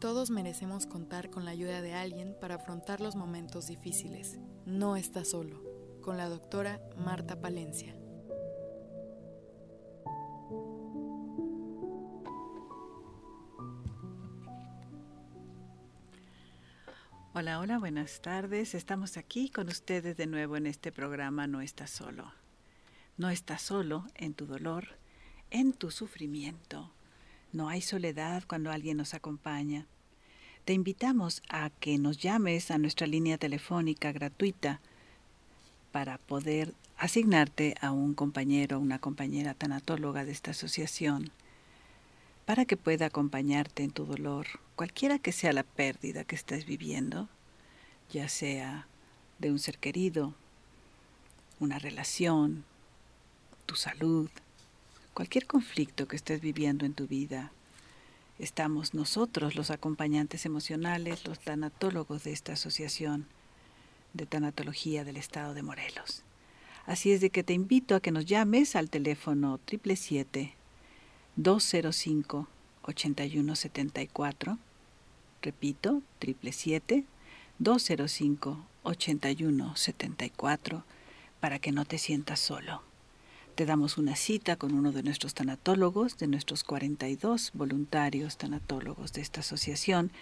Todos merecemos contar con la ayuda de alguien para afrontar los momentos difíciles. No estás solo. Con la doctora Marta Palencia. Hola, hola, buenas tardes. Estamos aquí con ustedes de nuevo en este programa No estás solo. No estás solo en tu dolor, en tu sufrimiento no hay soledad cuando alguien nos acompaña. Te invitamos a que nos llames a nuestra línea telefónica gratuita para poder asignarte a un compañero o una compañera tanatóloga de esta asociación para que pueda acompañarte en tu dolor, cualquiera que sea la pérdida que estés viviendo, ya sea de un ser querido, una relación, tu salud, cualquier conflicto que estés viviendo en tu vida, estamos nosotros, los acompañantes emocionales, los tanatólogos de esta asociación de tanatología del estado de Morelos. Así es de que te invito a que nos llames al teléfono 777 205 8174. Repito, 777 205 8174 para que no te sientas solo. Te damos una cita con uno de nuestros tanatólogos, de nuestros 42 voluntarios tanatólogos de esta asociación,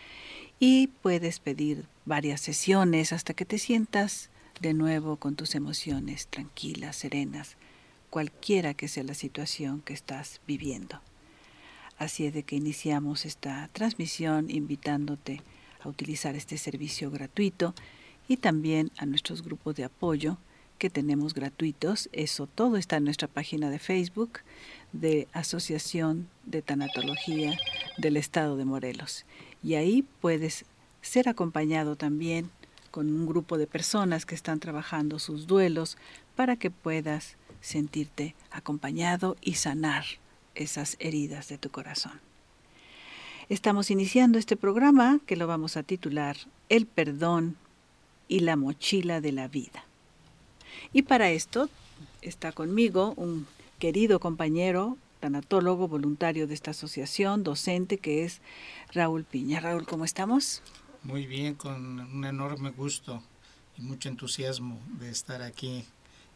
y puedes pedir varias sesiones hasta que te sientas de nuevo con tus emociones tranquilas, serenas, cualquiera que sea la situación que estás viviendo. Así es de que iniciamos esta transmisión invitándote a utilizar este servicio gratuito y también a nuestros grupos de apoyo que tenemos gratuitos. Eso todo está en nuestra página de Facebook de Asociación de Tanatología del Estado de Morelos. Y ahí puedes ser acompañado también con un grupo de personas que están trabajando sus duelos para que puedas sentirte acompañado y sanar esas heridas de tu corazón. Estamos iniciando este programa que lo vamos a titular El perdón y la mochila de la vida. Y para esto está conmigo un querido compañero, tanatólogo voluntario de esta asociación, docente, que es Raúl Piña. Raúl, ¿cómo estamos? Muy bien, con un enorme gusto y mucho entusiasmo de estar aquí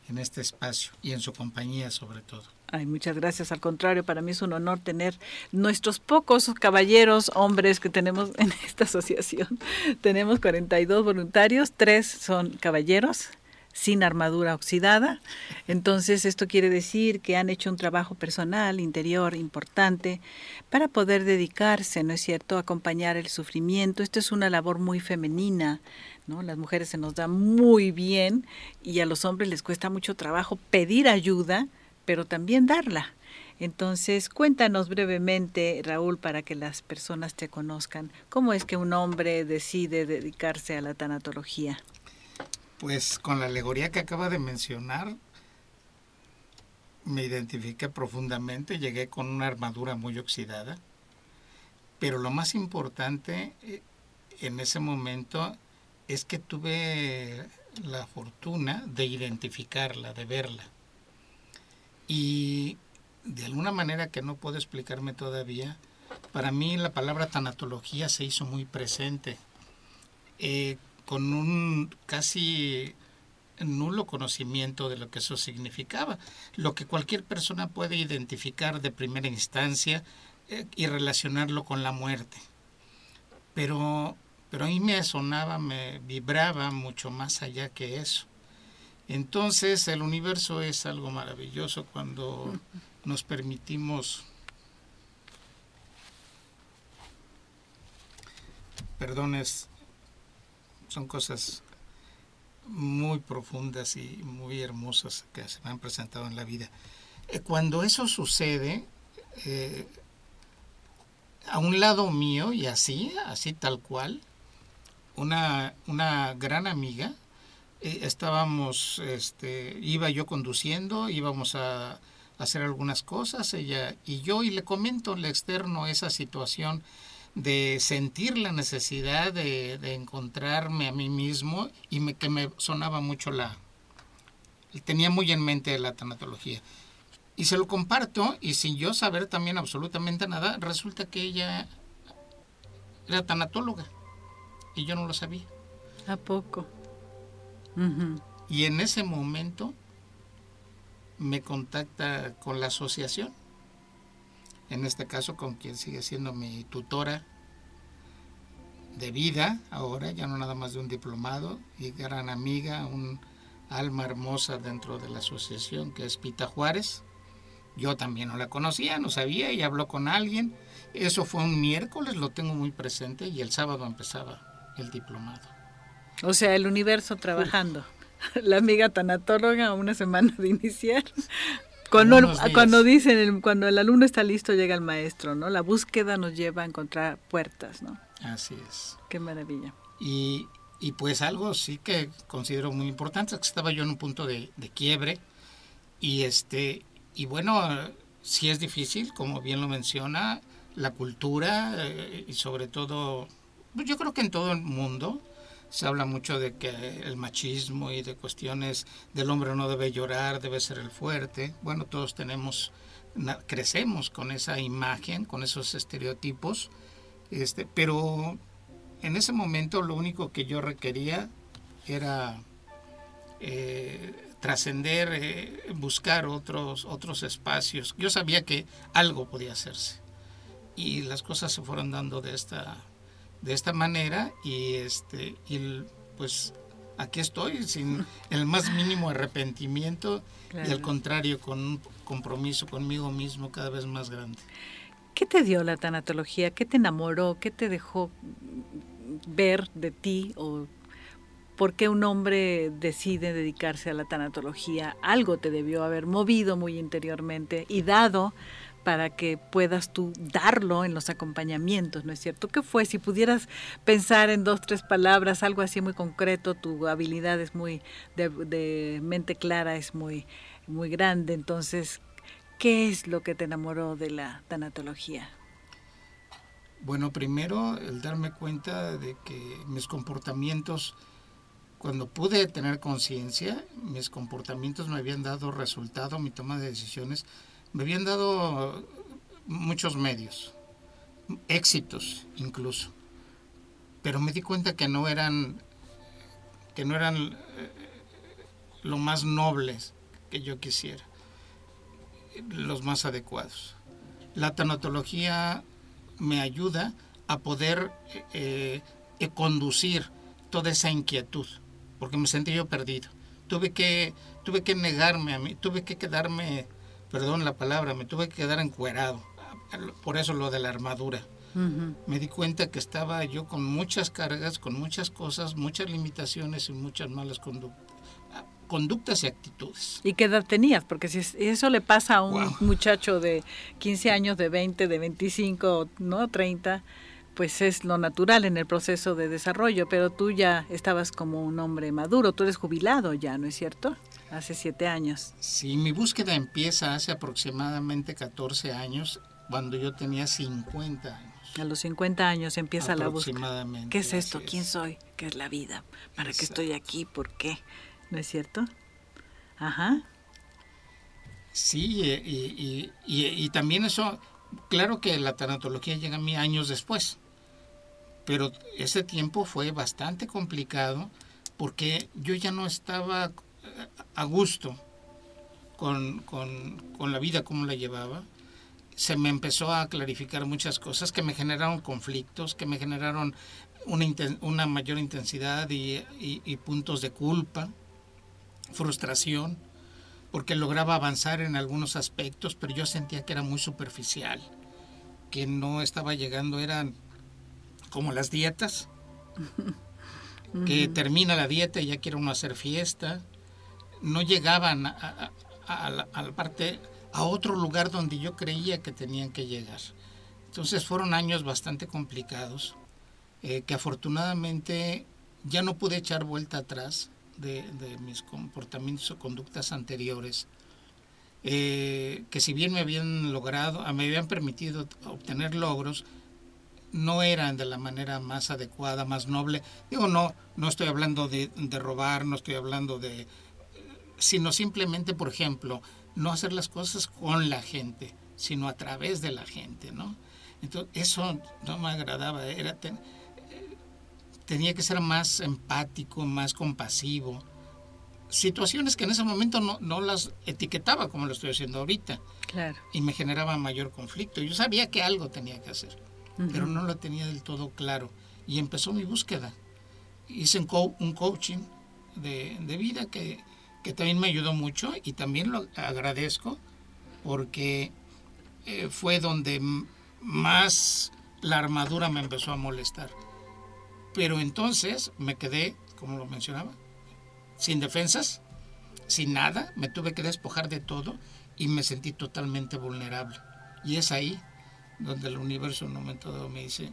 en este espacio y en su compañía sobre todo. Ay, muchas gracias. Al contrario, para mí es un honor tener nuestros pocos caballeros, hombres que tenemos en esta asociación. Tenemos 42 voluntarios, tres son caballeros sin armadura oxidada. Entonces, esto quiere decir que han hecho un trabajo personal, interior, importante, para poder dedicarse, ¿no es cierto?, a acompañar el sufrimiento. Esto es una labor muy femenina, ¿no? Las mujeres se nos da muy bien y a los hombres les cuesta mucho trabajo pedir ayuda, pero también darla. Entonces, cuéntanos brevemente, Raúl, para que las personas te conozcan, cómo es que un hombre decide dedicarse a la tanatología. Pues con la alegoría que acaba de mencionar, me identifiqué profundamente, llegué con una armadura muy oxidada, pero lo más importante eh, en ese momento es que tuve la fortuna de identificarla, de verla. Y de alguna manera que no puedo explicarme todavía, para mí la palabra tanatología se hizo muy presente. Eh, con un casi nulo conocimiento de lo que eso significaba, lo que cualquier persona puede identificar de primera instancia eh, y relacionarlo con la muerte. Pero, pero a mí me sonaba, me vibraba mucho más allá que eso. Entonces el universo es algo maravilloso cuando nos permitimos perdones son cosas muy profundas y muy hermosas que se me han presentado en la vida. Eh, cuando eso sucede, eh, a un lado mío y así, así tal cual, una, una gran amiga, eh, estábamos, este, iba yo conduciendo, íbamos a hacer algunas cosas, ella y yo, y le comento, le externo esa situación de sentir la necesidad de, encontrarme a mí mismo y me, que me sonaba mucho la... tenía muy en mente la tanatología. Y se lo comparto y sin yo saber también absolutamente nada, resulta que ella era tanatóloga y yo no lo sabía. ¿A poco? Y en ese momento me contacta con la asociación, en este caso con quien sigue siendo mi tutora de vida ahora, ya no nada más de un diplomado y gran amiga, un alma hermosa dentro de la asociación que es Pita Juárez. Yo también no la conocía, no sabía y habló con alguien. Eso fue un miércoles, lo tengo muy presente y el sábado empezaba el diplomado. O sea, el universo trabajando. La amiga tanatóloga una semana de iniciar. Cuando, cuando dicen, cuando el alumno está listo, llega el maestro, ¿no? La búsqueda nos lleva a encontrar puertas, ¿no? Así es. Qué maravilla. Y, y pues algo sí que considero muy importante es que estaba yo en un punto de, de quiebre y este y bueno sí es difícil como bien lo menciona la cultura eh, y sobre todo pues yo creo que en todo el mundo se habla mucho de que el machismo y de cuestiones del hombre no debe llorar, debe ser el fuerte. Bueno, todos tenemos, crecemos con esa imagen, con esos estereotipos, este, pero en ese momento lo único que yo requería era eh, trascender, eh, buscar otros, otros espacios. Yo sabía que algo podía hacerse y las cosas se fueron dando de esta de esta manera y este y pues aquí estoy sin el más mínimo arrepentimiento y al contrario con un compromiso conmigo mismo cada vez más grande. ¿Qué te dio la tanatología? ¿Qué te enamoró? ¿Qué te dejó ver de ti o por qué un hombre decide dedicarse a la tanatología? Algo te debió haber movido muy interiormente y dado para que puedas tú darlo en los acompañamientos, ¿no es cierto? ¿Qué fue? Si pudieras pensar en dos, tres palabras, algo así muy concreto, tu habilidad es muy, de, mente clara es muy, muy grande, entonces, ¿qué es lo que te enamoró de la tanatología? Bueno, primero el darme cuenta de que mis comportamientos, cuando pude tener conciencia, mis comportamientos me habían dado resultado, mi toma de decisiones me habían dado muchos medios, éxitos incluso, pero me di cuenta que no eran que no eran eh, lo más nobles que yo quisiera, los más adecuados. La tanatología me ayuda a poder eh, eh, conducir toda esa inquietud, porque me sentí yo perdido. Tuve que, tuve que negarme a mí, tuve que quedarme perdón la palabra, me tuve que quedar encuerado. Por eso lo de la armadura. Me di cuenta que estaba yo con muchas cargas, con muchas cosas, muchas limitaciones y muchas malas conductas conductas y actitudes. ¿Y qué edad tenías? Porque si eso le pasa a un muchacho de 15 años, de 20, de 25, ¿no? 30, pues es lo natural en el proceso de desarrollo, pero tú ya estabas como un hombre maduro, tú eres jubilado ya, ¿no es cierto? Hace siete años. Sí, mi búsqueda empieza hace aproximadamente 14 años, cuando yo tenía 50 años. A los 50 años empieza la búsqueda. ¿Qué es esto? ¿Quién soy? ¿Qué es la vida? ¿Para qué estoy aquí? ¿Por qué? ¿No es cierto? Ajá. Sí, y, y también eso, claro que la tanatología llega a mí años después, pero ese tiempo fue bastante complicado porque yo ya no estaba a gusto con, la vida como la llevaba, se me empezó a clarificar muchas cosas que me generaron conflictos, que me generaron una, una mayor intensidad y, puntos de culpa, frustración, porque lograba avanzar en algunos aspectos, pero yo sentía que era muy superficial, que no estaba llegando, eran como las dietas, que termina la dieta y ya quiere uno hacer fiesta, no llegaban a, la, parte, a otro lugar donde yo creía que tenían que llegar. Entonces fueron años bastante complicados, eh, que afortunadamente ya no pude echar vuelta atrás de, mis comportamientos o conductas anteriores, eh, que si bien me habían logrado, me habían permitido obtener logros, no eran de la manera más adecuada, más noble. Digo, no, no estoy hablando de robar, no estoy hablando de, sino simplemente, por ejemplo, no hacer las cosas con la gente, sino a través de la gente, ¿no? Entonces, eso no me agradaba, era tenía que ser más empático, más compasivo. Situaciones que en ese momento no, no las etiquetaba como lo estoy haciendo ahorita. Claro. Y me generaba mayor conflicto. Yo sabía que algo tenía que hacer, pero no lo tenía del todo claro. Y empezó mi búsqueda. Hice un, un coaching de, de vida que, que, también me ayudó mucho y también lo agradezco porque eh, fue donde más la armadura me empezó a molestar. Pero entonces me quedé, como lo mencionaba, sin defensas, sin nada, me tuve que despojar de todo y me sentí totalmente vulnerable. Y es ahí donde el universo en un momento dado me dice,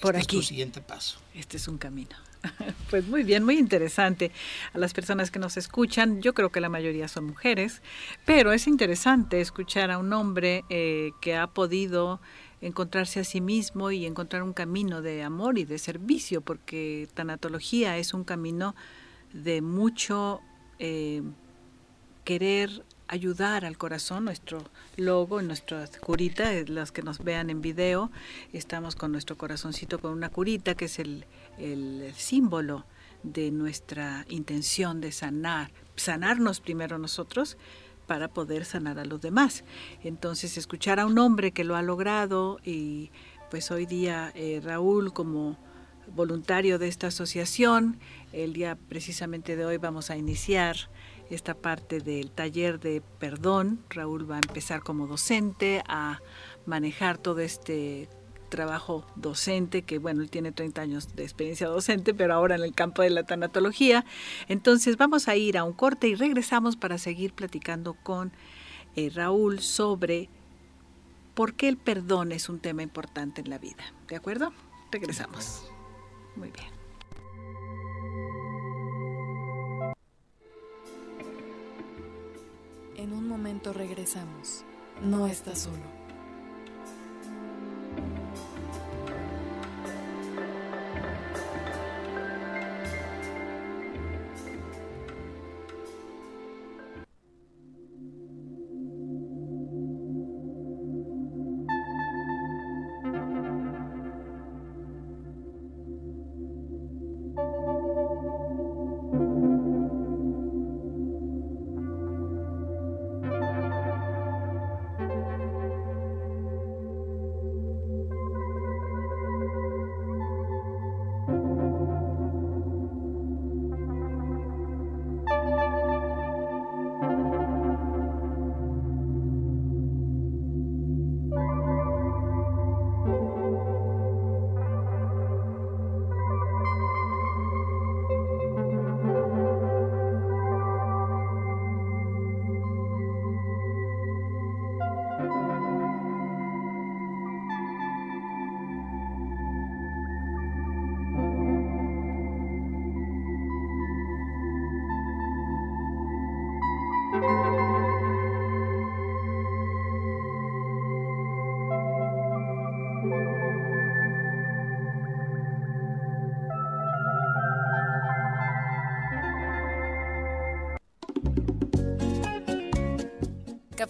por este aquí. Es tu siguiente paso. Este es un camino. Pues muy bien, muy interesante. A las personas que nos escuchan, yo creo que la mayoría son mujeres, pero es interesante escuchar a un hombre eh, que ha podido encontrarse a sí mismo y encontrar un camino de amor y de servicio, porque tanatología es un camino de mucho eh, querer ayudar al corazón, nuestro logo, nuestra curita, las que nos vean en video, estamos con nuestro corazoncito con una curita que es el, símbolo de nuestra intención de sanar, sanarnos primero nosotros para poder sanar a los demás. Entonces, escuchar a un hombre que lo ha logrado y pues hoy día eh, Raúl como voluntario de esta asociación, el día precisamente de hoy vamos a iniciar esta parte del taller de perdón. Raúl va a empezar como docente a manejar todo este trabajo docente, que bueno, él tiene 30 años de experiencia docente, pero ahora en el campo de la tanatología. Entonces vamos a ir a un corte y regresamos para seguir platicando con eh, Raúl sobre por qué el perdón es un tema importante en la vida. ¿De acuerdo? Regresamos. Muy bien. En un momento regresamos. No estás solo.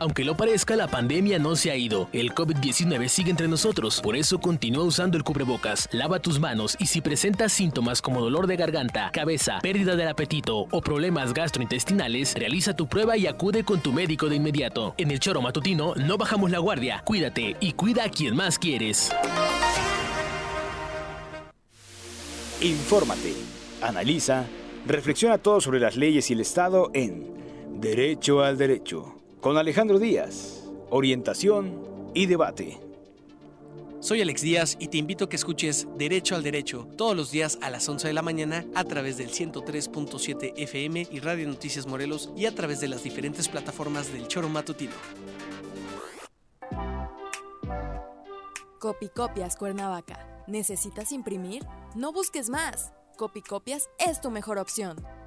Aunque lo parezca, la pandemia no se ha ido. El COVID-19 sigue entre nosotros. Por eso continúa usando el cubrebocas. Lava tus manos y si presentas síntomas como dolor de garganta, cabeza, pérdida del apetito o problemas gastrointestinales, realiza tu prueba y acude con tu médico de inmediato. En el choro matutino no bajamos la guardia. Cuídate y cuida a quien más quieres. Infórmate, analiza, reflexiona todo sobre las leyes y el Estado en Derecho al Derecho con Alejandro Díaz, orientación y debate. Soy Alex Díaz y te invito a que escuches Derecho al Derecho todos los días a las 11 de la mañana a través del 103.7 FM y Radio Noticias Morelos y a través de las diferentes plataformas del Choro Matutino. Copicopias Cuernavaca. ¿Necesitas imprimir? No busques más. Copicopias es tu mejor opción.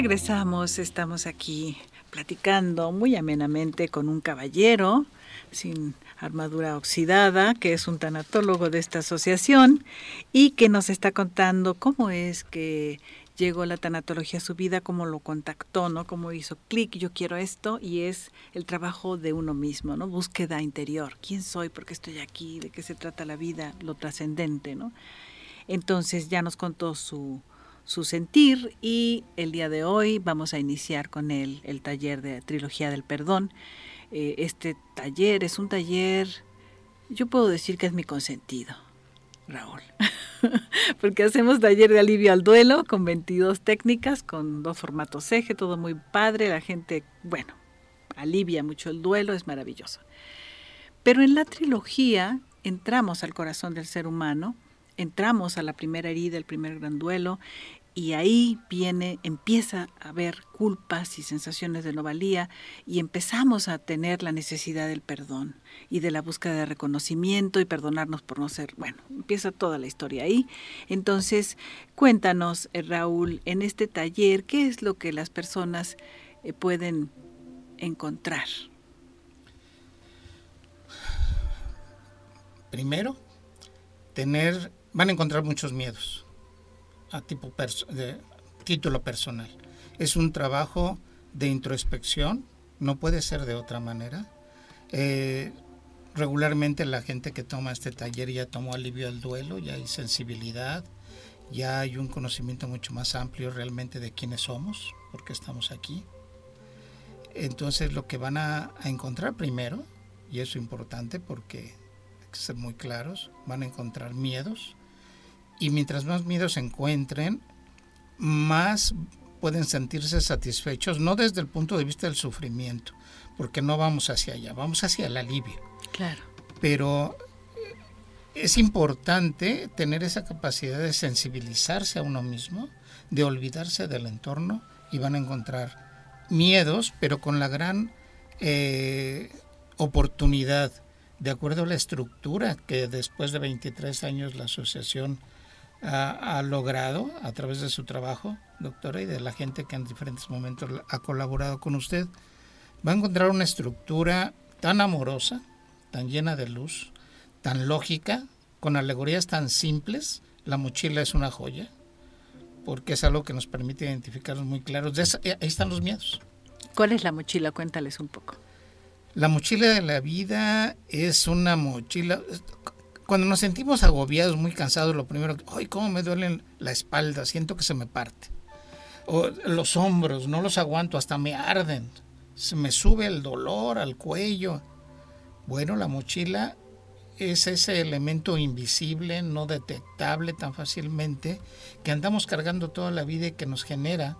Regresamos, estamos aquí platicando muy amenamente con un caballero sin armadura oxidada, que es un tanatólogo de esta asociación y que nos está contando cómo es que llegó la tanatología a su vida, cómo lo contactó, ¿no? Cómo hizo clic, yo quiero esto y es el trabajo de uno mismo, ¿no? Búsqueda interior, quién soy, por qué estoy aquí, de qué se trata la vida, lo trascendente, ¿no? Entonces ya nos contó su su sentir y el día de hoy vamos a iniciar con él el taller de Trilogía del Perdón. Eh, este taller es un taller, yo puedo decir que es mi consentido, Raúl, porque hacemos taller de alivio al duelo con 22 técnicas, con dos formatos eje, todo muy padre, la gente, bueno, alivia mucho el duelo, es maravilloso. Pero en la trilogía entramos al corazón del ser humano, entramos a la primera herida, el primer gran duelo, y ahí viene, empieza a haber culpas y sensaciones de no valía y empezamos a tener la necesidad del perdón y de la búsqueda de reconocimiento y perdonarnos por no ser, bueno, empieza toda la historia ahí. Entonces, cuéntanos, eh, Raúl, en este taller, ¿qué es lo que las personas eh, pueden encontrar? Primero, tener, van a encontrar muchos miedos a tipo título personal. Es un trabajo de introspección, no puede ser de otra manera. Eh, regularmente la gente que toma este taller ya tomó alivio al duelo, ya hay sensibilidad, ya hay un conocimiento mucho más amplio realmente de quiénes somos, porque estamos aquí. Entonces lo que van a, a encontrar primero, y eso es importante porque hay que ser muy claros, van a encontrar miedos, y mientras más miedos se encuentren, más pueden sentirse satisfechos, no desde el punto de vista del sufrimiento, porque no vamos hacia allá, vamos hacia el alivio. Claro. Pero eh, es importante tener esa capacidad de sensibilizarse a uno mismo, de olvidarse del entorno y van a encontrar miedos, pero con la gran eh, oportunidad, de acuerdo a la estructura que después de 23 años la asociación ha, logrado a través de su trabajo, doctora, y de la gente que en diferentes momentos ha colaborado con usted, va a encontrar una estructura tan amorosa, tan llena de luz, tan lógica, con alegorías tan simples. La mochila es una joya, porque es algo que nos permite identificarnos muy claros. Eh, ahí están los miedos. ¿Cuál es la mochila? Cuéntales un poco. La mochila de la vida es una mochila, cuando nos sentimos agobiados, muy cansados, lo primero, ay, cómo me duele la espalda, siento que se me parte. O los hombros, no los aguanto, hasta me arden. Se me sube el dolor al cuello. Bueno, la mochila es ese elemento invisible, no detectable tan fácilmente, que andamos cargando toda la vida y que nos genera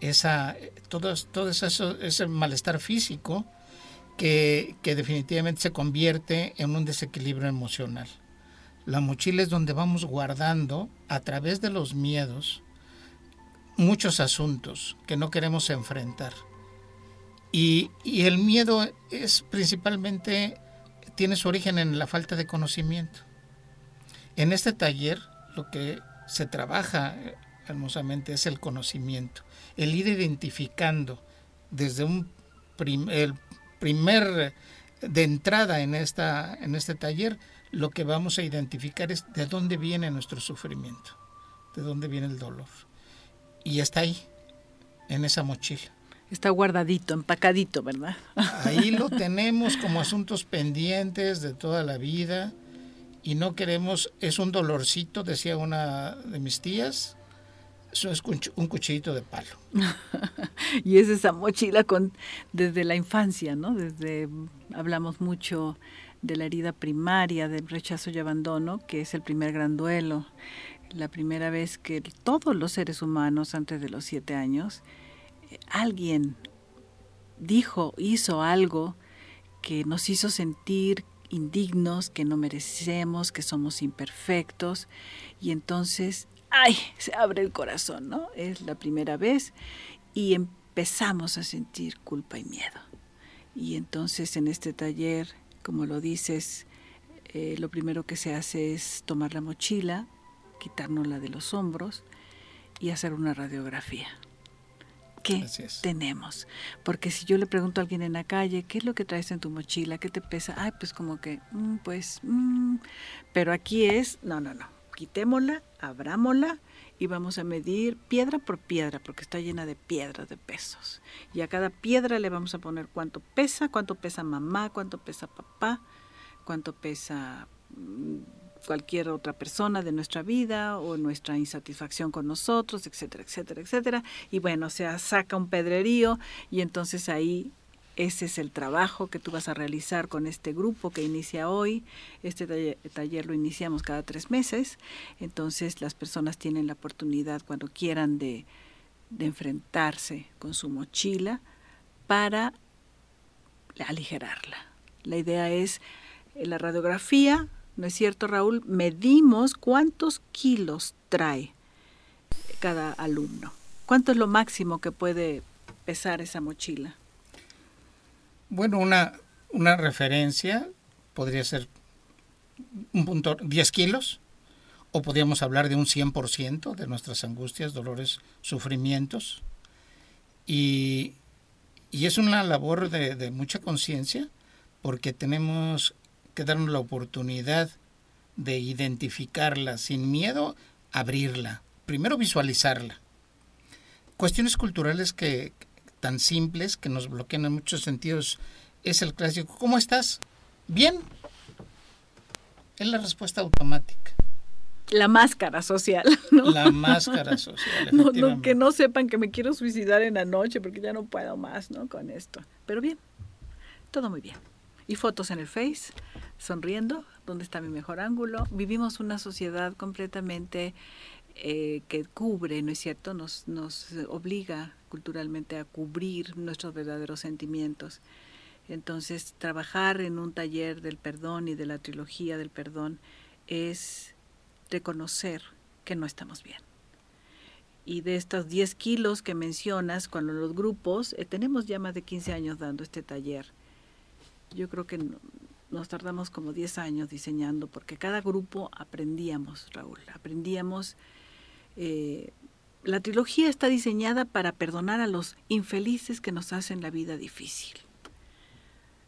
esa, todo, todo eso, ese malestar físico que, que definitivamente se convierte en un desequilibrio emocional. La mochila es donde vamos guardando a través de los miedos muchos asuntos que no queremos enfrentar. Y, el miedo es principalmente, tiene su origen en la falta de conocimiento. En este taller lo que se trabaja hermosamente es el conocimiento, el ir identificando desde un el primer de entrada en, esta, en este taller lo que vamos a identificar es de dónde viene nuestro sufrimiento, de dónde viene el dolor. Y está ahí. en esa mochila. Está guardadito, empacadito, ¿verdad? Ahí lo tenemos como asuntos pendientes de toda la vida y no queremos, es un dolorcito, decía una de mis tías, eso es un cuchillito de palo. y es esa mochila con desde la infancia, ¿no? Desde hablamos mucho de la herida primaria, del rechazo y abandono, que es el primer gran duelo, la primera vez que todos los seres humanos antes de los siete años, alguien dijo, hizo algo que nos hizo sentir indignos, que no merecemos, que somos imperfectos, y entonces, ¡ay! se abre el corazón, ¿no? Es la primera vez y empezamos a sentir culpa y miedo. Y entonces en este taller como lo dices, eh, lo primero que se hace es tomar la mochila, quitárnosla de los hombros y hacer una radiografía. ¿Qué tenemos? Porque si yo le pregunto a alguien en la calle, ¿qué es lo que traes en tu mochila? ¿Qué te pesa? Ay, pues como que, mm, pues, mm". pero aquí es, no, no, no, quitémosla, abrámosla y vamos a medir piedra por piedra, porque está llena de piedras, de pesos. Y a cada piedra le vamos a poner cuánto pesa, cuánto pesa mamá, cuánto pesa papá, cuánto pesa mm, cualquier otra persona de nuestra vida o nuestra insatisfacción con nosotros, etcétera, etcétera, etcétera. Y bueno, se saca un pedrerío y entonces ahí ese es el trabajo que tú vas a realizar con este grupo que inicia hoy. Este taller, lo iniciamos cada tres meses. Entonces las personas tienen la oportunidad cuando quieran de, enfrentarse con su mochila para aligerarla. La idea es eh, la radiografía, ¿no es cierto Raúl? Medimos cuántos kilos trae cada alumno. ¿Cuánto es lo máximo que puede pesar esa mochila? Bueno, una, una referencia podría ser un punto 10 kilos, o podríamos hablar de un 100% de nuestras angustias, dolores, sufrimientos. Y, y es una labor de, de mucha conciencia porque tenemos que darnos la oportunidad de identificarla sin miedo, abrirla, primero visualizarla. Cuestiones culturales que, tan simples que nos bloquean en muchos sentidos es el clásico, ¿cómo estás? Bien. Es la respuesta automática. La máscara social. La máscara social. No, que no sepan que me quiero suicidar en la noche porque ya no puedo más, ¿no? Con esto. Pero bien, todo muy bien. Y fotos en el Face, sonriendo, ¿dónde está mi mejor ángulo? Vivimos una sociedad completamente eh, que cubre, ¿no es cierto? Nos, nos obliga culturalmente a cubrir nuestros verdaderos sentimientos. Entonces, trabajar en un taller del perdón y de la trilogía del perdón es reconocer que no estamos bien. Y de estos 10 kilos que mencionas, cuando los grupos, eh, tenemos ya más de 15 años dando este taller. Yo creo que nos tardamos como 10 años diseñando, porque cada grupo aprendíamos, Raúl, aprendíamos eh, la trilogía está diseñada para perdonar a los infelices que nos hacen la vida difícil.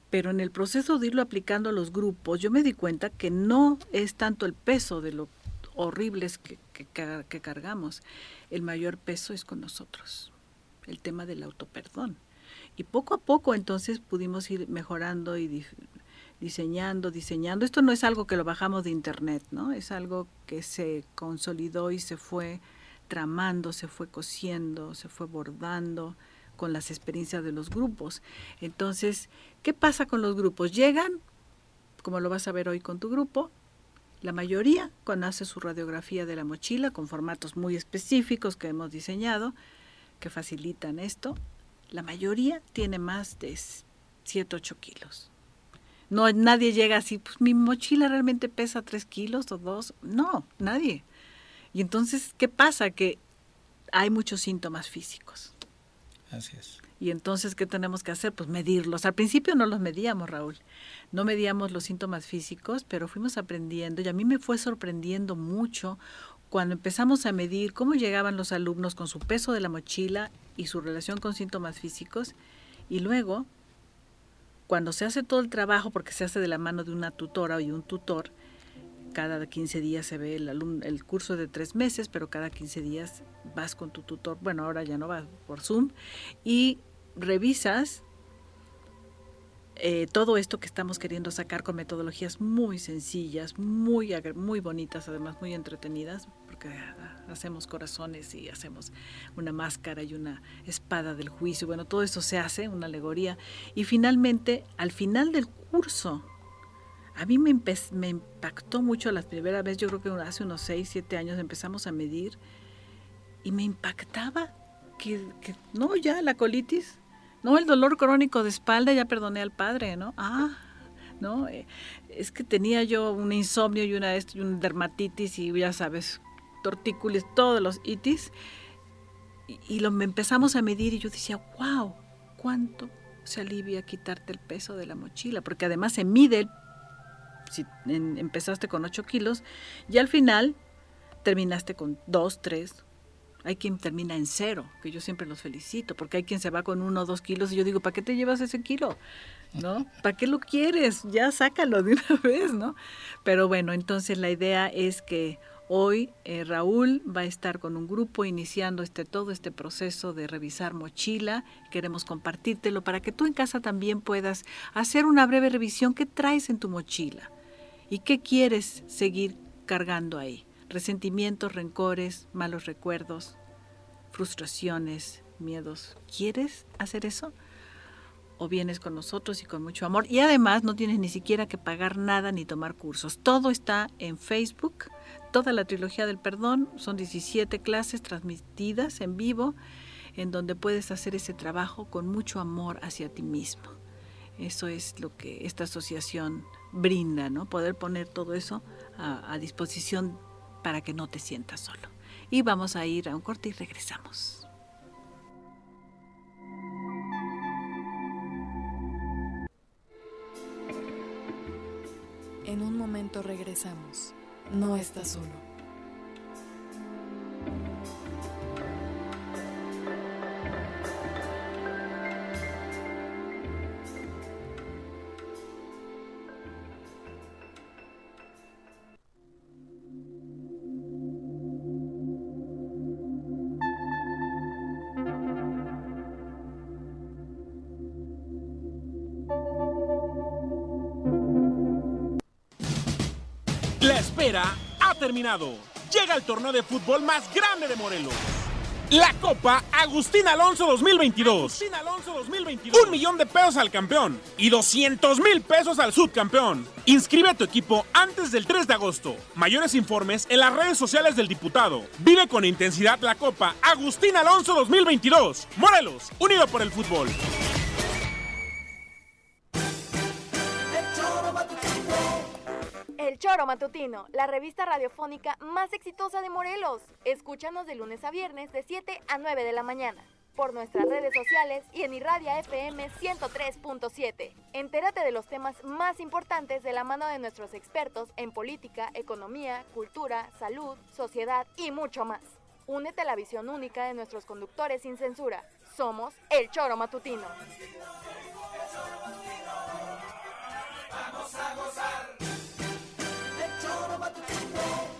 Pero en el proceso de irlo aplicando a los grupos, yo me di cuenta que no es tanto el peso de lo horribles que, que cargamos, el mayor peso es con nosotros, el tema del autoperdón. Y poco a poco entonces pudimos ir mejorando y diseñando, diseñando. Esto no es algo que lo bajamos de internet, ¿no? Es algo que se consolidó y se fue tramando, se fue cosiendo, se fue bordando con las experiencias de los grupos. Entonces, ¿qué pasa con los grupos? Llegan, como lo vas a ver hoy con tu grupo, la mayoría, cuando hace su radiografía de la mochila, con formatos muy específicos que hemos diseñado, que facilitan esto, la mayoría tiene más de 7, 8 kilos. No, nadie llega así, pues mi mochila realmente pesa 3 kilos o 2. No, nadie. Y entonces, ¿qué pasa? Que hay muchos síntomas físicos. Así es. Y entonces, ¿qué tenemos que hacer? Pues medirlos. Al principio no los medíamos, Raúl. No medíamos los síntomas físicos, pero fuimos aprendiendo y a mí me fue sorprendiendo mucho cuando empezamos a medir cómo llegaban los alumnos con su peso de la mochila y su relación con síntomas físicos. Y luego, cuando se hace todo el trabajo, porque se hace de la mano de una tutora y un tutor, cada 15 días se ve el, el curso de tres meses, pero cada 15 días vas con tu tutor, bueno, ahora ya no vas por Zoom, y revisas eh, todo esto que estamos queriendo sacar con metodologías muy sencillas, muy, muy bonitas, además muy entretenidas, porque ah, hacemos corazones y hacemos una máscara y una espada del juicio. Bueno, todo eso se hace, una alegoría. Y finalmente, al final del curso, a mí me, me impactó mucho la primera vez, yo creo que hace unos 6, 7 años empezamos a medir y me impactaba que, que no, ya la colitis no, el dolor crónico de espalda, ya perdoné al padre, ¿no? Ah, ¿no? Eh, es que tenía yo un insomnio y una, y un dermatitis y ya sabes, tortícolis, todos los itis. Y, lo empezamos a medir y yo decía, wow, ¿cuánto se alivia quitarte el peso de la mochila? Porque además se mide, si empezaste con 8 kilos y al final terminaste con 2, 3, hay quien termina en cero, que yo siempre los felicito, porque hay quien se va con uno o dos kilos y yo digo, ¿para qué te llevas ese kilo? ¿No? ¿Para qué lo quieres? Ya sácalo de una vez, ¿no? Pero bueno, entonces la idea es que hoy eh, Raúl va a estar con un grupo iniciando este todo este proceso de revisar mochila. Queremos compartírtelo para que tú en casa también puedas hacer una breve revisión. ¿Qué traes en tu mochila? ¿Y qué quieres seguir cargando ahí? resentimientos, rencores, malos recuerdos, frustraciones, miedos. ¿Quieres hacer eso? O vienes con nosotros y con mucho amor. Y además no tienes ni siquiera que pagar nada ni tomar cursos. Todo está en Facebook. Toda la trilogía del perdón. Son 17 clases transmitidas en vivo en donde puedes hacer ese trabajo con mucho amor hacia ti mismo. Eso es lo que esta asociación brinda, ¿no? Poder poner todo eso a, disposición para que no te sientas solo. Y vamos a ir a un corte y regresamos. En un momento regresamos. No estás solo. Llega el torneo de fútbol más grande de Morelos. La Copa Agustín Alonso 2022. Alonso 2022. Un millón de pesos al campeón y 200 mil pesos al subcampeón. Inscribe a tu equipo antes del 3 de agosto. Mayores informes en las redes sociales del diputado. Vive con intensidad la Copa Agustín Alonso 2022. Morelos, unido por el fútbol. Choro Matutino, la revista radiofónica más exitosa de Morelos. Escúchanos de lunes a viernes de 7 a 9 de la mañana por nuestras redes sociales y en Irradia FM 103.7. Entérate de los temas más importantes de la mano de nuestros expertos en política, economía, cultura, salud, sociedad y mucho más. Únete a la visión única de nuestros conductores sin censura. Somos El Choro Matutino. Vamos a gozar. What about the people?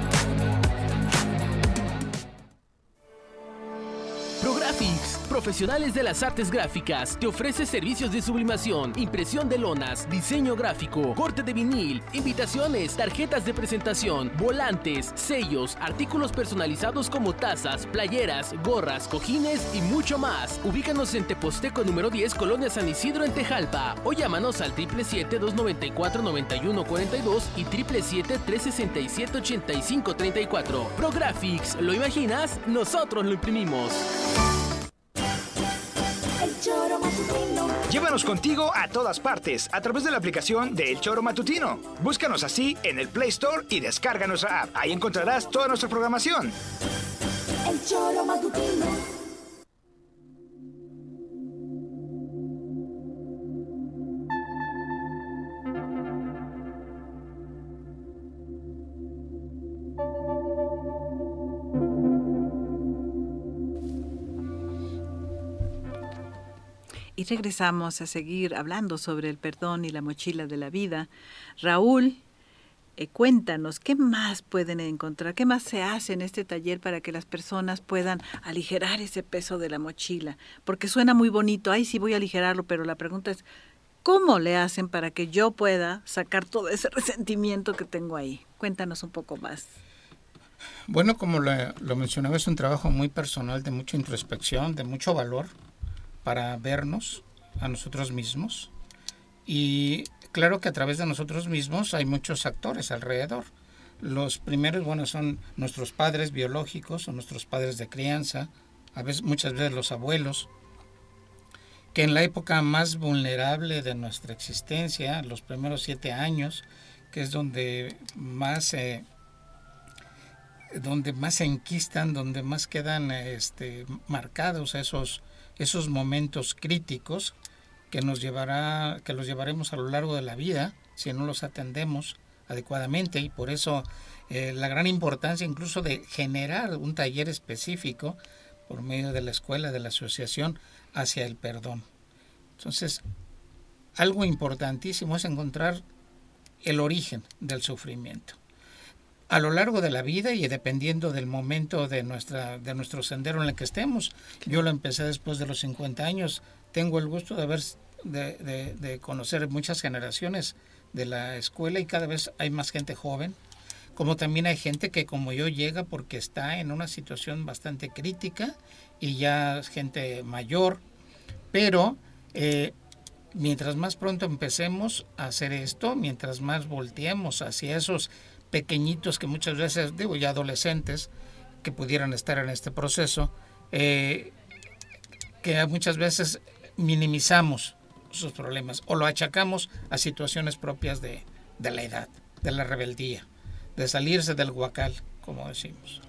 Prographics, profesionales de las artes gráficas, te ofrece servicios de sublimación, impresión de lonas, diseño gráfico, corte de vinil, invitaciones, tarjetas de presentación, volantes, sellos, artículos personalizados como tazas, playeras, gorras, cojines y mucho más. Ubícanos en Teposteco número 10, Colonia San Isidro en Tejalpa o llámanos al 777-294-9142 y 777-367-8534. Prographics, ¿lo imaginas? Nosotros lo imprimimos. Llévanos contigo a todas partes a través de la aplicación de El Choro Matutino. Búscanos así en el Play Store y descarga nuestra app. Ahí encontrarás toda nuestra programación. El Choro Matutino. Y regresamos a seguir hablando sobre el perdón y la mochila de la vida. Raúl, eh, cuéntanos, ¿qué más pueden encontrar? ¿Qué más se hace en este taller para que las personas puedan aligerar ese peso de la mochila? Porque suena muy bonito, ay, sí voy a aligerarlo, pero la pregunta es, ¿cómo le hacen para que yo pueda sacar todo ese resentimiento que tengo ahí? Cuéntanos un poco más. Bueno, como lo, lo mencionaba, es un trabajo muy personal, de mucha introspección, de mucho valor para vernos a nosotros mismos. Y claro que a través de nosotros mismos hay muchos actores alrededor. Los primeros, bueno, son nuestros padres biológicos o nuestros padres de crianza, a veces, muchas veces los abuelos, que en la época más vulnerable de nuestra existencia, los primeros siete años, que es donde más, donde más se enquistan, donde más quedan este, marcados esos esos momentos críticos que nos llevará, que los llevaremos a lo largo de la vida si no los atendemos adecuadamente y por eso eh, la gran importancia incluso de generar un taller específico por medio de la escuela, de la asociación, hacia el perdón. Entonces, algo importantísimo es encontrar el origen del sufrimiento a lo largo de la vida y dependiendo del momento de, nuestra, de nuestro sendero en el que estemos. Yo lo empecé después de los 50 años. Tengo el gusto de, haber, de, de, conocer muchas generaciones de la escuela y cada vez hay más gente joven. Como también hay gente que como yo llega porque está en una situación bastante crítica y ya es gente mayor. Pero eh, mientras más pronto empecemos a hacer esto, mientras más volteemos hacia esos pequeñitos que muchas veces, digo ya adolescentes, que pudieran estar en este proceso, eh, que muchas veces minimizamos sus problemas o lo achacamos a situaciones propias de, la edad, de la rebeldía, de salirse del guacal, como decimos.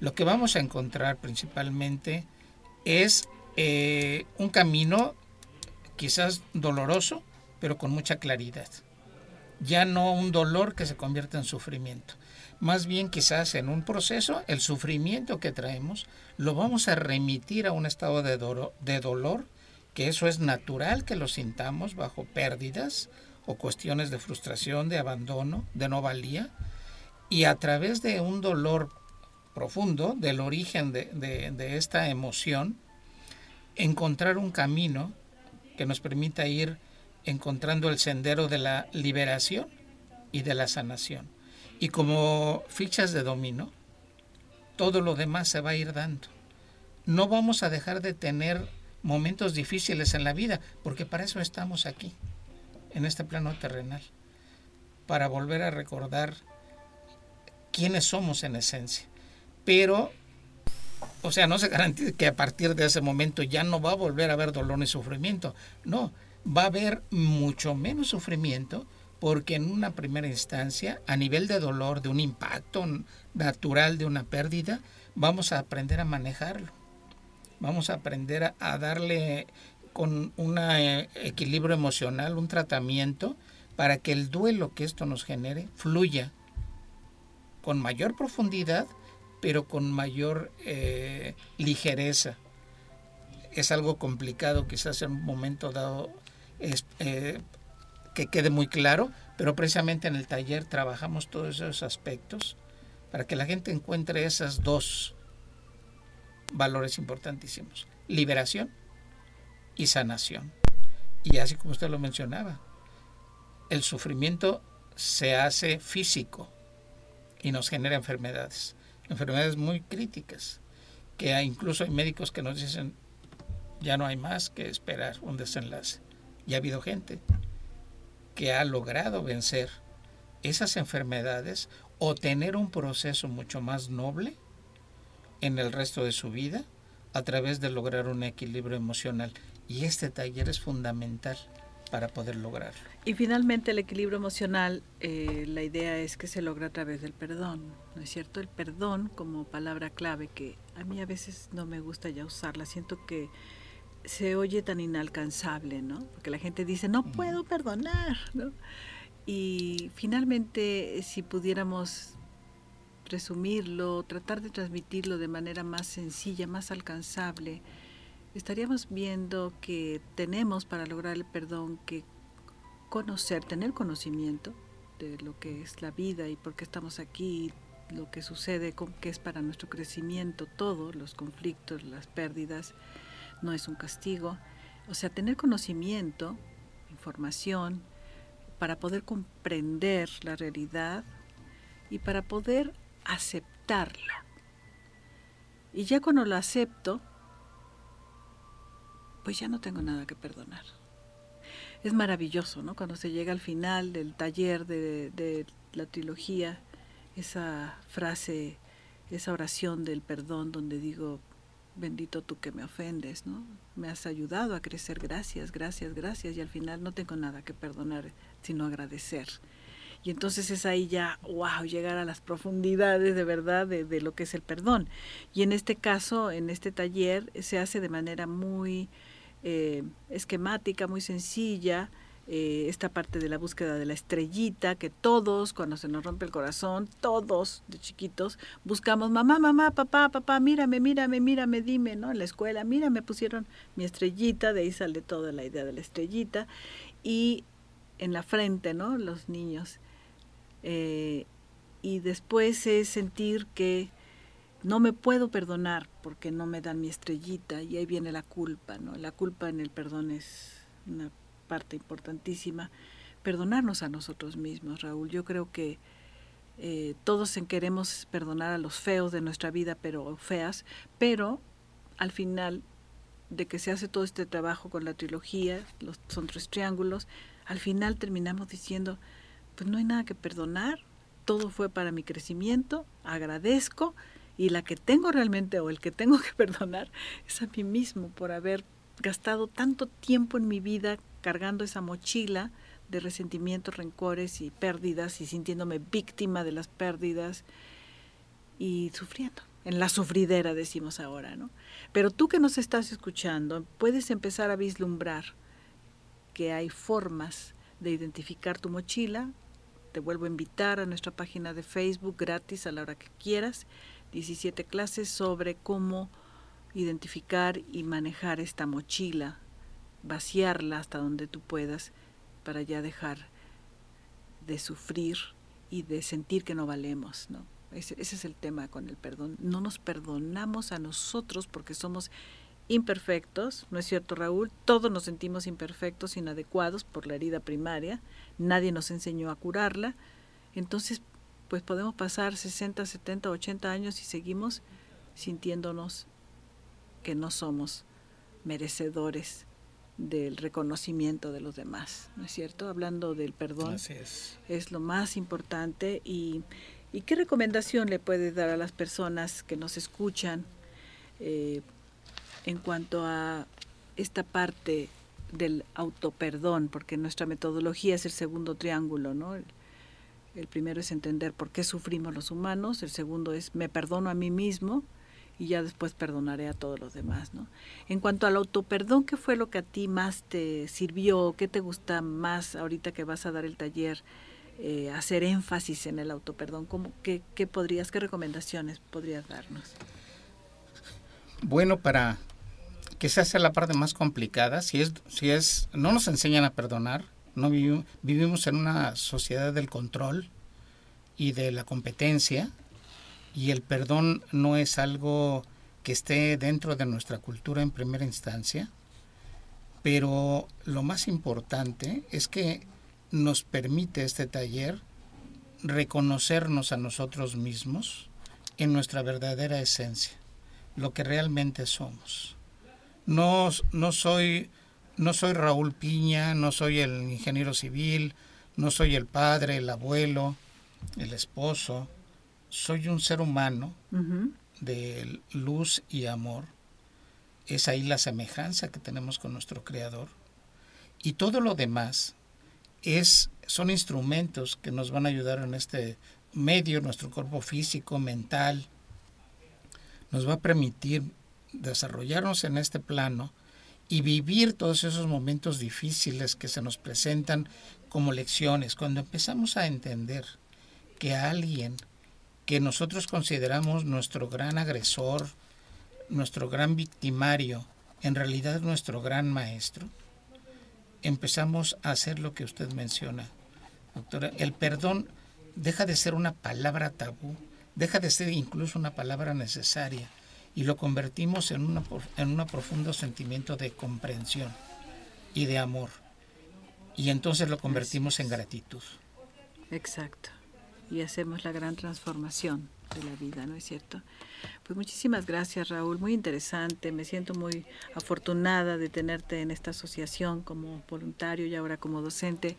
Lo que vamos a encontrar principalmente es eh, un camino quizás doloroso, pero con mucha claridad ya no un dolor que se convierte en sufrimiento. Más bien quizás en un proceso, el sufrimiento que traemos lo vamos a remitir a un estado de, dolor, que eso es natural que lo sintamos bajo pérdidas o cuestiones de frustración, de abandono, de no valía, y a través de un dolor profundo, del origen de esta emoción, encontrar un camino que nos permita ir encontrando el sendero de la liberación y de la sanación. Y como fichas de dominó, todo lo demás se va a ir dando. No vamos a dejar de tener momentos difíciles en la vida, porque para eso estamos aquí, en este plano terrenal, para volver a recordar quiénes somos en esencia. Pero, o sea, no se garantiza que a partir de ese momento ya no va a volver a haber dolor ni sufrimiento. No, va a haber mucho menos sufrimiento porque en una primera instancia, a nivel de dolor, de un impacto natural, de una pérdida, vamos a aprender a manejarlo. Vamos a aprender a, darle con un eh, equilibrio emocional, un tratamiento, para que el duelo que esto nos genere fluya con mayor profundidad, pero con mayor eh, ligereza. Es algo complicado quizás en un momento dado eh, que quede muy claro, pero precisamente en el taller trabajamos todos esos aspectos para que la gente encuentre esos dos valores importantísimos, liberación y sanación. Y así como usted lo mencionaba, el sufrimiento se hace físico y nos genera enfermedades, enfermedades muy críticas, que incluso hay médicos que nos dicen, ya no hay más que esperar un desenlace. Y ha habido gente que ha logrado vencer esas enfermedades o tener un proceso mucho más noble en el resto de su vida a través de lograr un equilibrio emocional. y este taller es fundamental para poder lograrlo. Y finalmente el equilibrio emocional, eh, la idea es que se logra a través del perdón, ¿no es cierto? El perdón como palabra clave que a mí a veces no me gusta ya usarla, siento que se oye tan inalcanzable, ¿no? Porque la gente dice, no puedo perdonar, ¿no? Y finalmente, si pudiéramos resumirlo, tratar de transmitirlo de manera más sencilla, más alcanzable, estaríamos viendo que tenemos para lograr el perdón que conocer, tener conocimiento de lo que es la vida y por qué estamos aquí, lo que sucede, qué es para nuestro crecimiento, todo, los conflictos, las pérdidas, no es un castigo. O sea, tener conocimiento, información, para poder comprender la realidad y para poder aceptarla. Y ya cuando lo acepto, pues ya no tengo nada que perdonar. Es maravilloso, ¿no? Cuando se llega al final del taller de, de la trilogía, esa frase, esa oración del perdón donde digo, bendito tú que me ofendes, ¿no? Me has ayudado a crecer, gracias, gracias, gracias, y al final no tengo nada que perdonar, sino agradecer. Y entonces es ahí ya, wow, llegar a las profundidades de verdad de, lo que es el perdón. Y en este caso, en este taller, se hace de manera muy eh, esquemática, muy sencilla, eh, esta parte de la búsqueda de la estrellita, que todos, cuando se nos rompe el corazón, todos de chiquitos, buscamos, mamá, mamá, papá, papá, mírame, mírame, mírame, dime, ¿no? En la escuela, mira, me pusieron mi estrellita, de ahí sale toda la idea de la estrellita, y en la frente, ¿no? Los niños. Eh, y después es sentir que no me puedo perdonar porque no me dan mi estrellita y ahí viene la culpa, ¿no? La culpa en el perdón es una parte importantísima. Perdonarnos a nosotros mismos, Raúl. Yo creo que eh, todos queremos perdonar a los feos de nuestra vida, pero feas, pero al final de que se hace todo este trabajo con la trilogía, los, son tres triángulos, al final terminamos diciendo, pues no hay nada que perdonar, todo fue para mi crecimiento, agradezco, y la que tengo realmente o el que tengo que perdonar es a mí mismo por haber gastado tanto tiempo en mi vida cargando esa mochila de resentimientos, rencores y pérdidas y sintiéndome víctima de las pérdidas y sufriendo. En la sufridera decimos ahora, ¿no? Pero tú que nos estás escuchando, puedes empezar a vislumbrar que hay formas de identificar tu mochila. Te vuelvo a invitar a nuestra página de Facebook gratis a la hora que quieras 17 clases sobre cómo identificar y manejar esta mochila, vaciarla hasta donde tú puedas para ya dejar de sufrir y de sentir que no valemos, ¿no? Ese, es el tema con el perdón. No nos perdonamos a nosotros porque somos imperfectos, ¿no es cierto Raúl? Todos nos sentimos imperfectos, inadecuados por la herida primaria, nadie nos enseñó a curarla, entonces pues podemos pasar 60, 70, 80 años y seguimos sintiéndonos que no somos merecedores del reconocimiento de los demás, ¿no es cierto? Hablando del perdón, es. es. lo más importante y, y, qué recomendación le puede dar a las personas que nos escuchan eh, en cuanto a esta parte del autoperdón, porque nuestra metodología es el segundo triángulo, ¿no? El primero es entender por qué sufrimos los humanos, el segundo es me perdono a mí mismo y ya después perdonaré a todos los demás, ¿no? En cuanto al autoperdón, ¿qué fue lo que a ti más te sirvió? ¿Qué te gusta más ahorita que vas a dar el taller? Eh, hacer énfasis en el autoperdón, ¿cómo, qué, qué podrías, qué recomendaciones podrías darnos? Bueno, para que se hace la parte más complicada, si es, si es, no nos enseñan a perdonar, no vivimos, vivimos en una sociedad del control y de la competencia y el perdón no es algo que esté dentro de nuestra cultura en primera instancia, pero lo más importante es que nos permite este taller reconocernos a nosotros mismos en nuestra verdadera esencia, lo que realmente somos. No, no soy no soy Raúl Piña, no soy el ingeniero civil, no soy el padre, el abuelo, el esposo. Soy un ser humano de luz y amor es ahí la semejanza que tenemos con nuestro Creador. Y todo lo demás es, son instrumentos que nos van a ayudar en este medio, nuestro cuerpo físico, mental, nos va a permitir desarrollarnos en este plano y vivir todos esos momentos difíciles que se nos presentan como lecciones. Cuando empezamos a entender que alguien que nosotros consideramos nuestro gran agresor, nuestro gran victimario, en realidad nuestro gran maestro, empezamos a hacer lo que usted menciona, doctora. El perdón deja de ser una palabra tabú, deja de ser incluso una palabra necesaria y lo convertimos en, una, en un profundo sentimiento de comprensión y de amor. Y entonces lo convertimos en gratitud. Exacto. Y hacemos la gran transformación de la vida, ¿no es cierto? Pues muchísimas gracias Raúl, muy interesante, me siento muy afortunada de tenerte en esta asociación como voluntario y ahora como docente,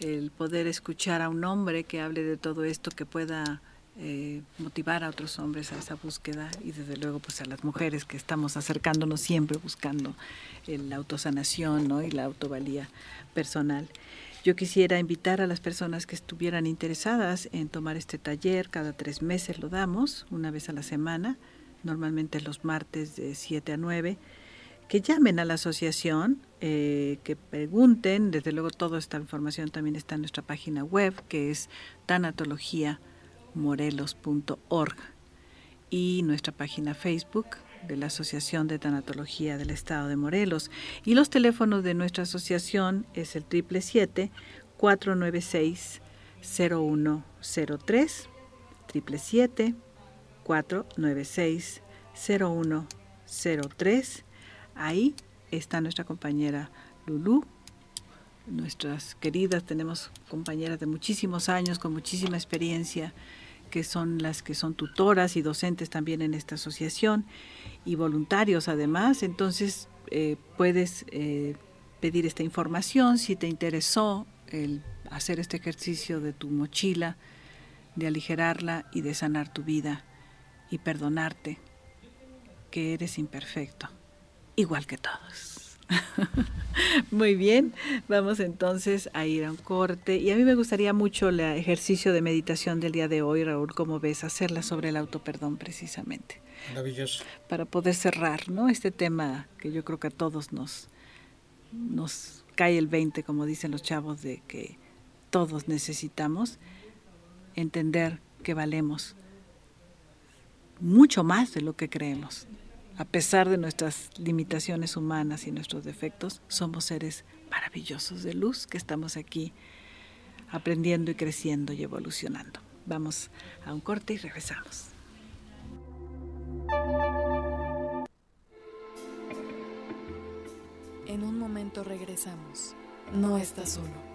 el poder escuchar a un hombre que hable de todo esto, que pueda eh, motivar a otros hombres a esa búsqueda y desde luego pues a las mujeres que estamos acercándonos siempre buscando la autosanación ¿no? y la autovalía personal. Yo quisiera invitar a las personas que estuvieran interesadas en tomar este taller, cada tres meses lo damos, una vez a la semana, normalmente los martes de 7 a 9, que llamen a la asociación, eh, que pregunten, desde luego toda esta información también está en nuestra página web, que es tanatologiamorelos.org y nuestra página Facebook de la Asociación de Tanatología del Estado de Morelos. Y los teléfonos de nuestra asociación es el 777-496-0103, 777-496-0103. Ahí está nuestra compañera Lulú, nuestras queridas, tenemos compañeras de muchísimos años, con muchísima experiencia, que son las que son tutoras y docentes también en esta asociación y voluntarios además. Entonces eh, puedes eh, pedir esta información si te interesó el hacer este ejercicio de tu mochila, de aligerarla y de sanar tu vida y perdonarte que eres imperfecto, igual que todos. Muy bien, vamos entonces a ir a un corte. Y a mí me gustaría mucho el ejercicio de meditación del día de hoy, Raúl, como ves, hacerla sobre el autoperdón precisamente. Maravilloso. Para poder cerrar, ¿no? Este tema que yo creo que a todos nos, nos cae el 20, como dicen los chavos, de que todos necesitamos entender que valemos mucho más de lo que creemos. A pesar de nuestras limitaciones humanas y nuestros defectos, somos seres maravillosos de luz que estamos aquí aprendiendo y creciendo y evolucionando. Vamos a un corte y regresamos. En un momento regresamos. No estás solo.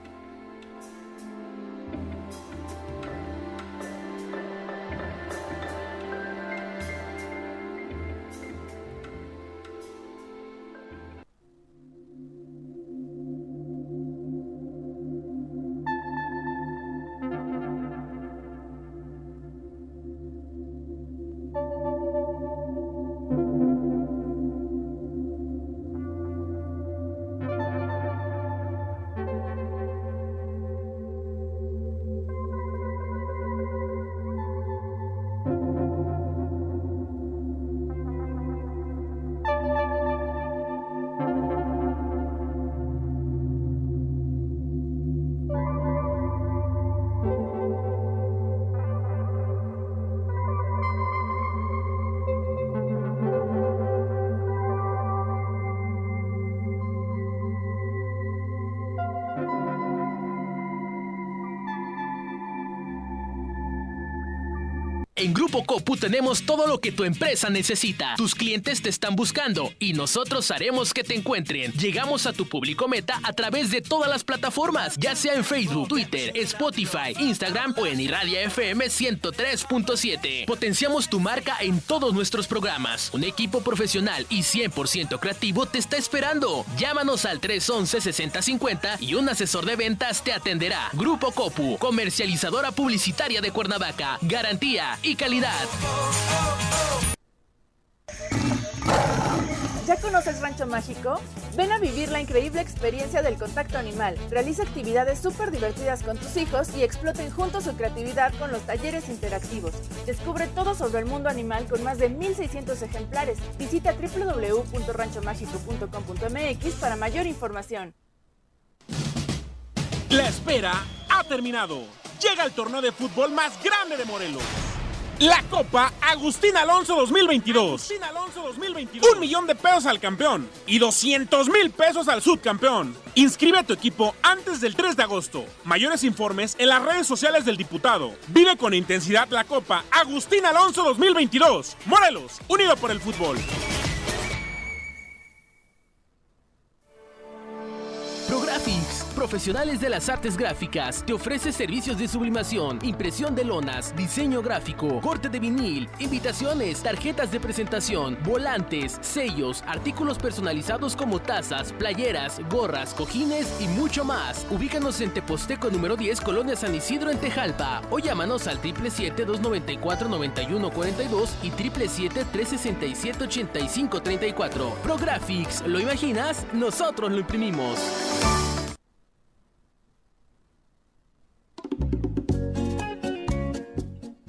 Copu tenemos todo lo que tu empresa necesita. Tus clientes te están buscando y nosotros haremos que te encuentren. Llegamos a tu público meta a través de todas las plataformas, ya sea en Facebook, Twitter, Spotify, Instagram o en Iradia FM 103.7. Potenciamos tu marca en todos nuestros programas. Un equipo profesional y 100% creativo te está esperando. Llámanos al 311-6050 y un asesor de ventas te atenderá. Grupo Copu, comercializadora publicitaria de Cuernavaca. Garantía y calidad. ¿Ya conoces Rancho Mágico? Ven a vivir la increíble experiencia del contacto animal. Realiza actividades súper divertidas con tus hijos y exploten juntos su creatividad con los talleres interactivos. Descubre todo sobre el mundo animal con más de 1.600 ejemplares. Visita www.ranchomágico.com.mx para mayor información. La espera ha terminado. Llega el torneo de fútbol más grande de Morelos. La Copa Agustín Alonso 2022. Un millón de pesos al campeón y 200 mil pesos al subcampeón. Inscribe a tu equipo antes del 3 de agosto. Mayores informes en las redes sociales del diputado. Vive con intensidad la Copa Agustín Alonso 2022. Morelos, unido por el fútbol. ProGraphics, profesionales de las artes gráficas, te ofrece servicios de sublimación, impresión de lonas, diseño gráfico, corte de vinil, invitaciones, tarjetas de presentación, volantes, sellos, artículos personalizados como tazas, playeras, gorras, cojines y mucho más. Ubícanos en Teposteco número 10, Colonia San Isidro en Tejalpa o llámanos al 777-294-9142 y 777-367-8534. ProGraphics, ¿lo imaginas? Nosotros lo imprimimos.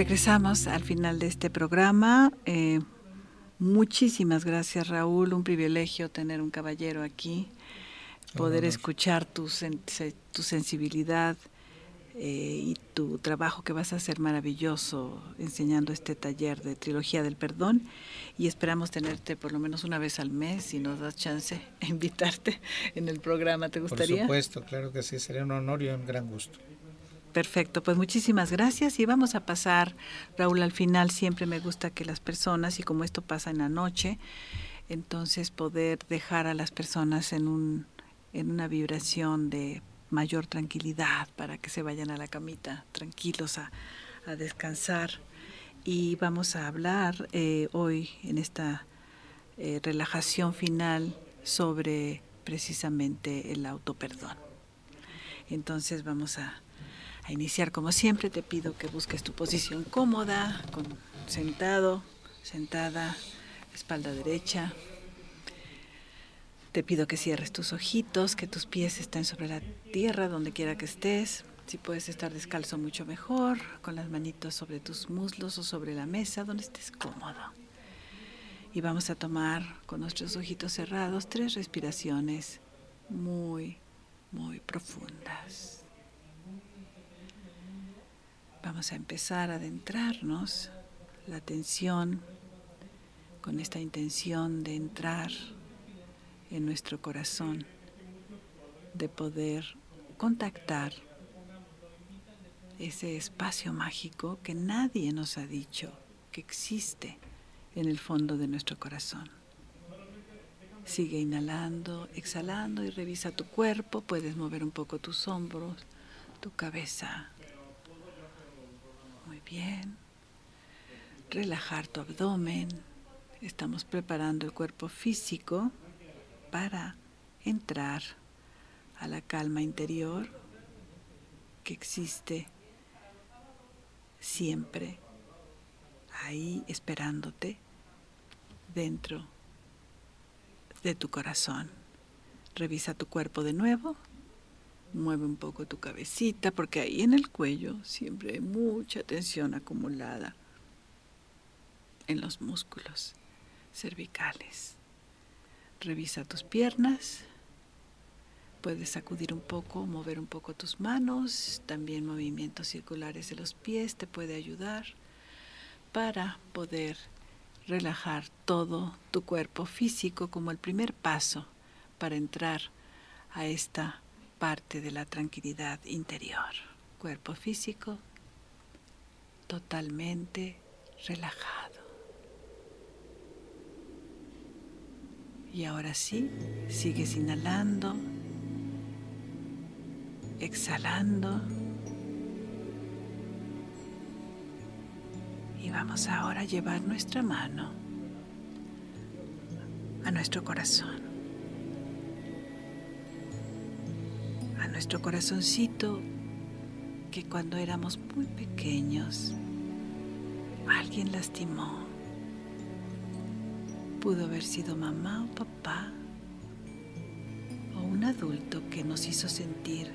Regresamos al final de este programa. Eh, muchísimas gracias Raúl, un privilegio tener un caballero aquí, poder escuchar tu, tu sensibilidad eh, y tu trabajo que vas a hacer maravilloso enseñando este taller de trilogía del perdón y esperamos tenerte por lo menos una vez al mes si nos das chance de invitarte en el programa. ¿Te gustaría? Por supuesto, claro que sí, sería un honor y un gran gusto. Perfecto, pues muchísimas gracias y vamos a pasar, Raúl, al final siempre me gusta que las personas, y como esto pasa en la noche, entonces poder dejar a las personas en, un, en una vibración de mayor tranquilidad para que se vayan a la camita tranquilos a, descansar. Y vamos a hablar eh, hoy en esta eh, relajación final sobre precisamente el autoperdón. Entonces vamos a a iniciar como siempre te pido que busques tu posición cómoda, sentado, sentada, espalda derecha. Te pido que cierres tus ojitos, que tus pies estén sobre la tierra donde quiera que estés. Si puedes estar descalzo mucho mejor, con las manitos sobre tus muslos o sobre la mesa donde estés cómodo. Y vamos a tomar con nuestros ojitos cerrados tres respiraciones muy, muy profundas. Vamos a empezar a adentrarnos la atención con esta intención de entrar en nuestro corazón, de poder contactar ese espacio mágico que nadie nos ha dicho que existe en el fondo de nuestro corazón. Sigue inhalando, exhalando y revisa tu cuerpo. Puedes mover un poco tus hombros, tu cabeza, bien. Relajar tu abdomen. Estamos preparando el cuerpo físico para entrar a la calma interior que existe siempre ahí esperándote dentro de tu corazón. Revisa tu cuerpo de nuevo Mueve un poco tu cabecita porque ahí en el cuello siempre hay mucha tensión acumulada en los músculos cervicales. Revisa tus piernas. Puedes sacudir un poco, mover un poco tus manos. También movimientos circulares de los pies te puede ayudar para poder relajar todo tu cuerpo físico como el primer paso para entrar a esta parte de la tranquilidad interior. Cuerpo físico totalmente relajado. Y ahora sí, sigues inhalando, exhalando. Y vamos ahora a llevar nuestra mano a nuestro corazón. Nuestro corazoncito que cuando éramos muy pequeños alguien lastimó. Pudo haber sido mamá o papá o un adulto que nos hizo sentir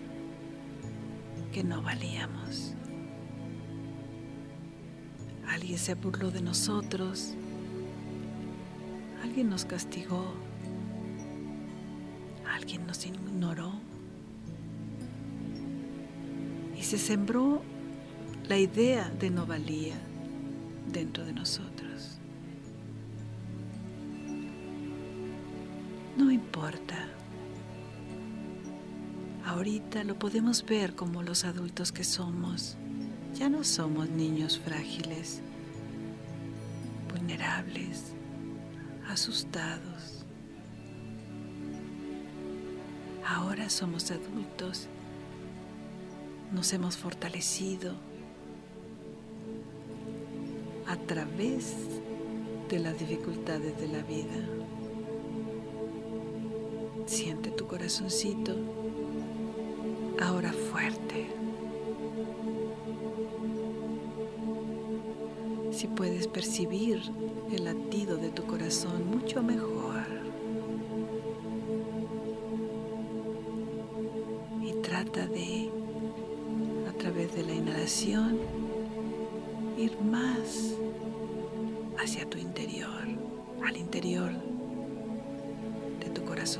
que no valíamos. Alguien se burló de nosotros, alguien nos castigó, alguien nos ignoró se sembró la idea de no valía dentro de nosotros. No importa. Ahorita lo podemos ver como los adultos que somos. Ya no somos niños frágiles, vulnerables, asustados. Ahora somos adultos. Nos hemos fortalecido a través de las dificultades de la vida. Siente tu corazoncito ahora fuerte. Si puedes percibir el latido de tu corazón mucho mejor.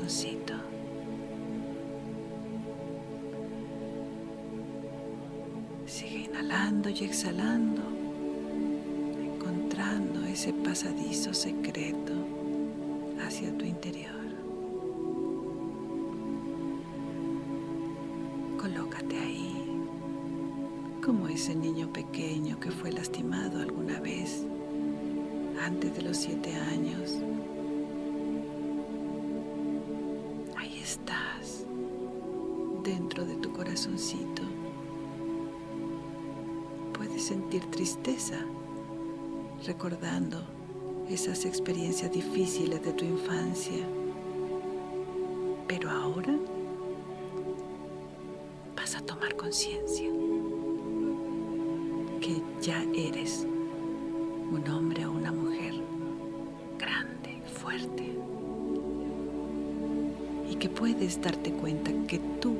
Corazoncito. Sigue inhalando y exhalando, encontrando ese pasadizo secreto hacia tu interior. Colócate ahí como ese niño pequeño que fue lastimado alguna vez antes de los siete años. Corazoncito. Puedes sentir tristeza recordando esas experiencias difíciles de tu infancia. Pero ahora vas a tomar conciencia que ya eres un hombre o una mujer grande, fuerte, y que puedes darte cuenta que tú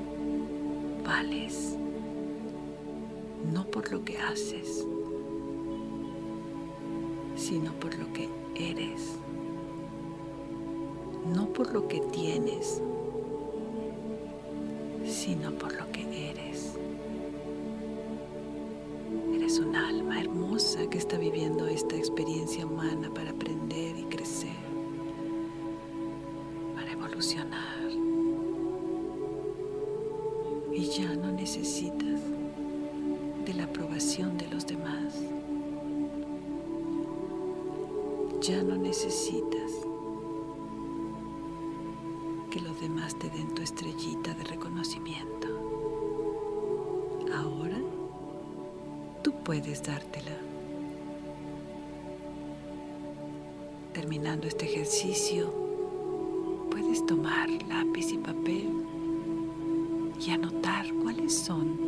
vales, no por lo que haces, sino por lo que eres, no por lo que tienes, puedes dártela. Terminando este ejercicio, puedes tomar lápiz y papel y anotar cuáles son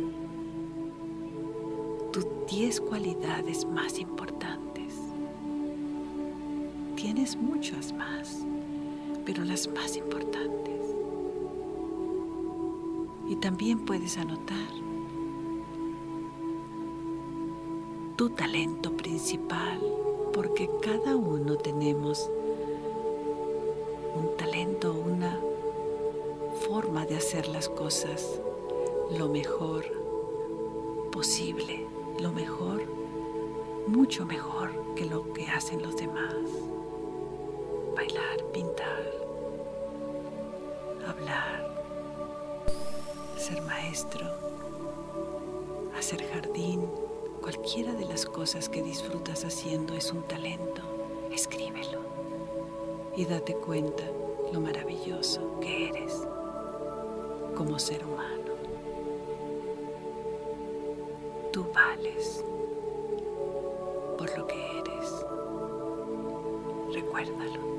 tus 10 cualidades más importantes. Tienes muchas más, pero las más importantes. Y también puedes anotar tu talento principal, porque cada uno tenemos un talento una forma de hacer las cosas lo mejor posible, lo mejor, mucho mejor que lo que hacen los demás. Bailar, pintar, hablar, ser maestro, hacer jardín, cualquiera de las cosas que disfrutas haciendo es un talento. Escríbelo y date cuenta lo maravilloso que eres como ser humano. Tú vales por lo que eres. Recuérdalo.